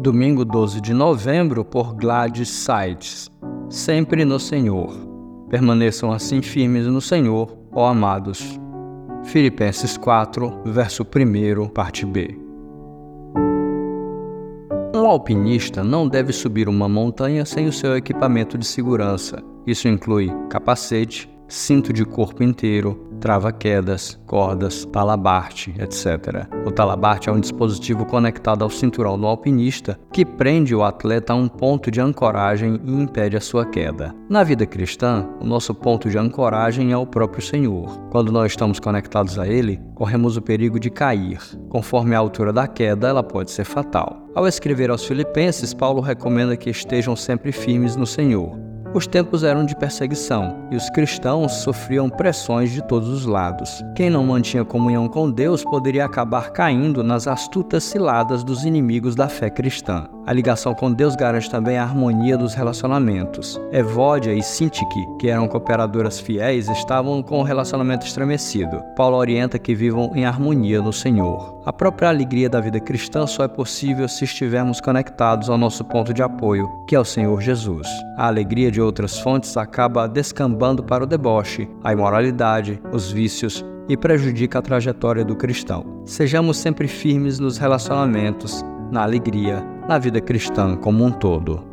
Domingo 12 de novembro, por Gladys Sites. Sempre no Senhor. Permaneçam assim firmes no Senhor, ó amados. Filipenses 4, verso 1, parte B. Um alpinista não deve subir uma montanha sem o seu equipamento de segurança. Isso inclui capacete, cinto de corpo inteiro, trava-quedas, cordas, talabarte, etc. O talabarte é um dispositivo conectado ao cinturão do alpinista que prende o atleta a um ponto de ancoragem e impede a sua queda. Na vida cristã, o nosso ponto de ancoragem é o próprio Senhor. Quando nós estamos conectados a Ele, corremos o perigo de cair. Conforme a altura da queda, ela pode ser fatal. Ao escrever aos Filipenses, Paulo recomenda que estejam sempre firmes no Senhor. Os tempos eram de perseguição e os cristãos sofriam pressões de todos os lados. Quem não mantinha comunhão com Deus poderia acabar caindo nas astutas ciladas dos inimigos da fé cristã. A ligação com Deus garante também a harmonia dos relacionamentos. Evódia e Sintique, que eram cooperadoras fiéis, estavam com o relacionamento estremecido. Paulo orienta que vivam em harmonia no Senhor. A própria alegria da vida cristã só é possível se estivermos conectados ao nosso ponto de apoio, que é o Senhor Jesus. A alegria de outras fontes acaba descambando para o deboche, a imoralidade, os vícios e prejudica a trajetória do cristão. Sejamos sempre firmes nos relacionamentos, na alegria, na vida cristã como um todo.